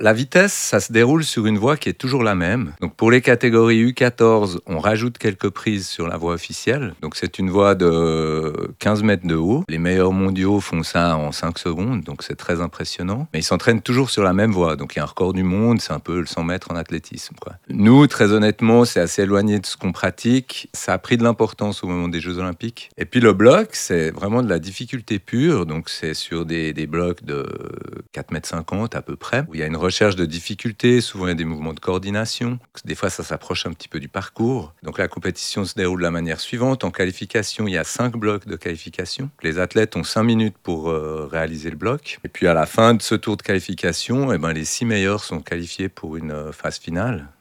la vitesse, ça se déroule sur une voie qui est toujours la même. Donc pour les catégories U14, on rajoute quelques prises sur la voie officielle. Donc c'est une voie de 15 mètres de haut. Les meilleurs mondiaux font ça en 5 secondes, donc c'est très impressionnant. Mais ils s'entraînent toujours sur la même voie. Donc il y a un record du monde, c'est un peu le 100 mètres en athlétisme. Nous, très honnêtement, c'est assez éloigné de ce qu'on pratique. Ça a pris de l'importance au moment des Jeux Olympiques. Et puis le bloc, c'est vraiment de la difficulté pure. Donc c'est sur des, des blocs de 4 mètres 50 à peu près, où il y a une recherche de difficulté. Souvent, il y a des mouvements de coordination. Des fois, ça s'approche un petit peu du parcours. Donc la compétition se déroule de la manière suivante. En qualification, il y a 5 blocs de qualification. Les athlètes ont 5 minutes pour euh, réaliser le bloc. Et puis à la fin de ce tour de qualification, eh ben, les 6 meilleurs sont qualifiés pour une euh, phase finale.